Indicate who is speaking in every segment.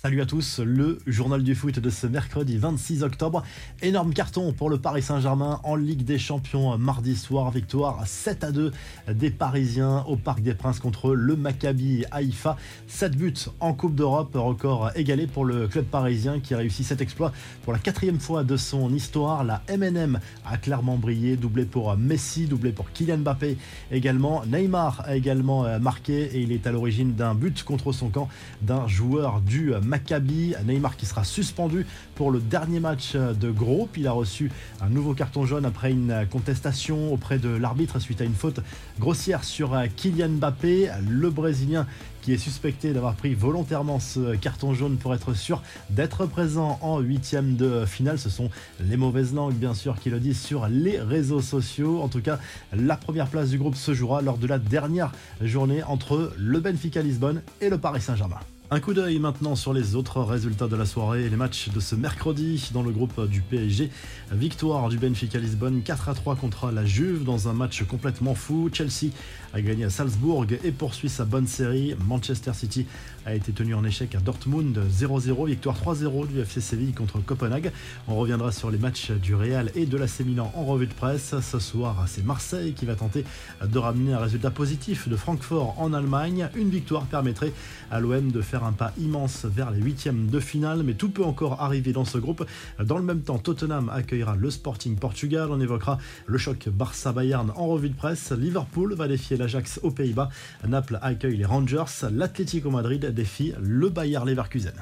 Speaker 1: Salut à tous, le journal du foot de ce mercredi 26 octobre. Énorme carton pour le Paris Saint-Germain en Ligue des Champions mardi soir. Victoire 7 à 2 des Parisiens au Parc des Princes contre le Maccabi Haïfa. 7 buts en Coupe d'Europe, record égalé pour le club parisien qui a réussi cet exploit pour la quatrième fois de son histoire. La MNM a clairement brillé, doublé pour Messi, doublé pour Kylian Mbappé également. Neymar a également marqué et il est à l'origine d'un but contre son camp d'un joueur du Maccabi. Neymar qui sera suspendu pour le dernier match de groupe. Il a reçu un nouveau carton jaune après une contestation auprès de l'arbitre suite à une faute grossière sur Kylian Mbappé. Le Brésilien qui est suspecté d'avoir pris volontairement ce carton jaune pour être sûr d'être présent en huitième de finale. Ce sont les mauvaises langues, bien sûr, qui le disent sur les réseaux sociaux. En tout cas, la première place du groupe se jouera lors de la dernière journée entre le Benfica Lisbonne et le Paris Saint-Germain. Un coup d'œil maintenant sur les autres résultats de la soirée et les matchs de ce mercredi dans le groupe du PSG. Victoire du Benfica Lisbonne 4 à 3 contre la Juve dans un match complètement fou. Chelsea a gagné à Salzbourg et poursuit sa bonne série. Manchester City a été tenu en échec à Dortmund 0-0. Victoire 3-0 du FC Séville contre Copenhague. On reviendra sur les matchs du Real et de la Milan en revue de presse. Ce soir, c'est Marseille qui va tenter de ramener un résultat positif de Francfort en Allemagne. Une victoire permettrait à l'OM de faire un pas immense vers les huitièmes de finale, mais tout peut encore arriver dans ce groupe. Dans le même temps, Tottenham accueillera le Sporting Portugal. On évoquera le choc Barça-Bayern en revue de presse. Liverpool va défier l'Ajax aux Pays-Bas. Naples accueille les Rangers. L'Atlético Madrid défie le Bayer Leverkusen.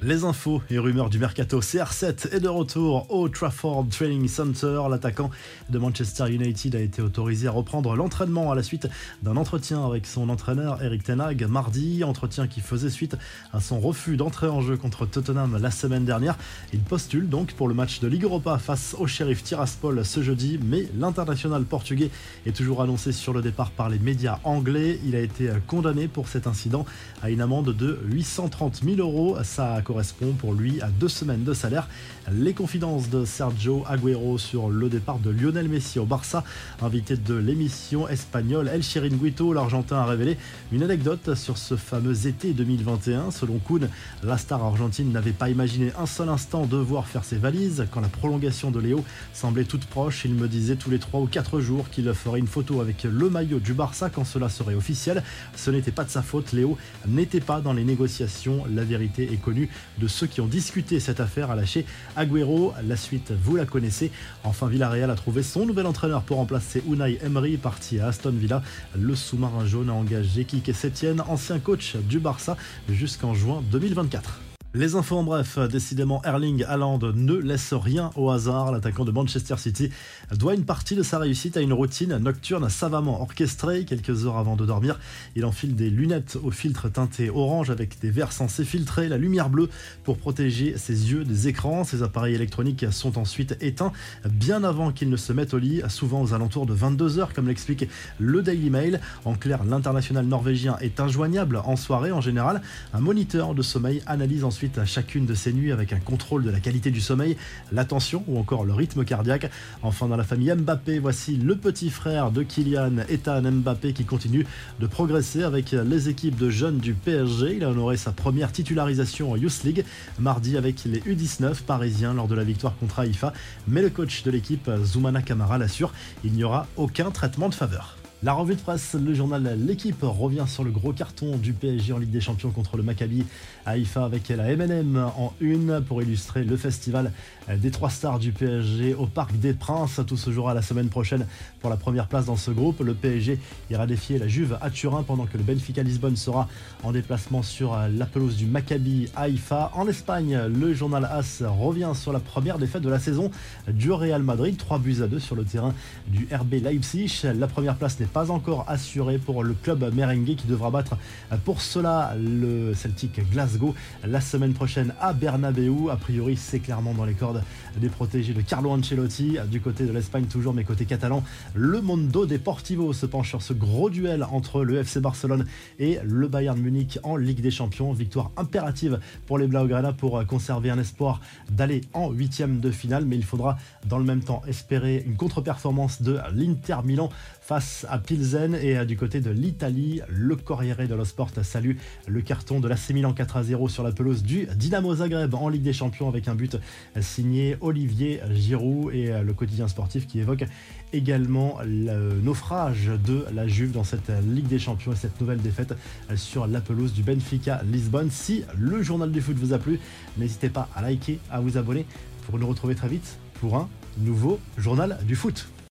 Speaker 1: Les infos et rumeurs du mercato CR7 est de retour au Trafford Training Center. L'attaquant de Manchester United a été autorisé à reprendre l'entraînement à la suite d'un entretien avec son entraîneur Eric Tenag mardi, entretien qui faisait suite à son refus d'entrer en jeu contre Tottenham la semaine dernière. Il postule donc pour le match de Ligue Europa face au shérif Tiraspol ce jeudi, mais l'international portugais est toujours annoncé sur le départ par les médias anglais. Il a été condamné pour cet incident à une amende de 830 000 euros. Ça correspond pour lui à deux semaines de salaire. Les confidences de Sergio Agüero sur le départ de Lionel Messi au Barça. Invité de l'émission espagnole El Chiringuito, l'Argentin a révélé une anecdote sur ce fameux été 2021. Selon Kuhn, la star argentine n'avait pas imaginé un seul instant devoir faire ses valises. Quand la prolongation de Léo semblait toute proche, il me disait tous les 3 ou 4 jours qu'il ferait une photo avec le maillot du Barça quand cela serait officiel. Ce n'était pas de sa faute, Léo n'était pas dans les négociations. La vérité est connue de ceux qui ont discuté cette affaire, a lâché Agüero. La suite, vous la connaissez. Enfin, Villarreal a trouvé son nouvel entraîneur pour remplacer Unai Emery, parti à Aston Villa. Le sous-marin jaune a engagé Kike Setien, ancien coach du Barça, jusqu'en juin 2024. Les infos en bref, décidément Erling Haaland ne laisse rien au hasard. L'attaquant de Manchester City doit une partie de sa réussite à une routine nocturne savamment orchestrée. Quelques heures avant de dormir, il enfile des lunettes au filtre teinté orange avec des verres censés filtrer la lumière bleue pour protéger ses yeux des écrans. Ses appareils électroniques sont ensuite éteints bien avant qu'il ne se mette au lit, souvent aux alentours de 22 heures, comme l'explique le Daily Mail. En clair, l'international norvégien est injoignable en soirée en général. Un moniteur de sommeil analyse ensuite à chacune de ces nuits avec un contrôle de la qualité du sommeil, l'attention ou encore le rythme cardiaque. Enfin, dans la famille Mbappé, voici le petit frère de Kylian, Ethan Mbappé, qui continue de progresser avec les équipes de jeunes du PSG. Il a honoré sa première titularisation en Youth League mardi avec les U19 parisiens lors de la victoire contre Haïfa. Mais le coach de l'équipe, Zoumana Kamara, l'assure, il n'y aura aucun traitement de faveur. La revue de presse, le journal L'équipe revient sur le gros carton du PSG en Ligue des Champions contre le Maccabi Haïfa avec la MNM en une pour illustrer le festival des trois stars du PSG au Parc des Princes. Tout se jouera la semaine prochaine pour la première place dans ce groupe. Le PSG ira défier la Juve à Turin pendant que le Benfica Lisbonne sera en déplacement sur la pelouse du Maccabi Haïfa. En Espagne, le journal AS revient sur la première défaite de la saison du Real Madrid, 3 buts à 2 sur le terrain du RB Leipzig. La première place n'est pas encore assuré pour le club merengue qui devra battre pour cela le Celtic Glasgow la semaine prochaine à Bernabeu. A priori, c'est clairement dans les cordes des protégés de Carlo Ancelotti. Du côté de l'Espagne, toujours, mais côté catalan, le Mondo Deportivo se penche sur ce gros duel entre le FC Barcelone et le Bayern Munich en Ligue des Champions. Victoire impérative pour les Blaugrana pour conserver un espoir d'aller en huitième de finale, mais il faudra dans le même temps espérer une contre-performance de l'Inter Milan face à à Pilsen et du côté de l'Italie, le Corriere dello Sport salue le carton de l'AC Milan 4 à 0 sur la pelouse du Dynamo Zagreb en Ligue des Champions avec un but signé Olivier Giroud et le quotidien sportif qui évoque également le naufrage de la Juve dans cette Ligue des Champions et cette nouvelle défaite sur la pelouse du Benfica Lisbonne. Si le journal du foot vous a plu, n'hésitez pas à liker, à vous abonner pour nous retrouver très vite pour un nouveau journal du foot.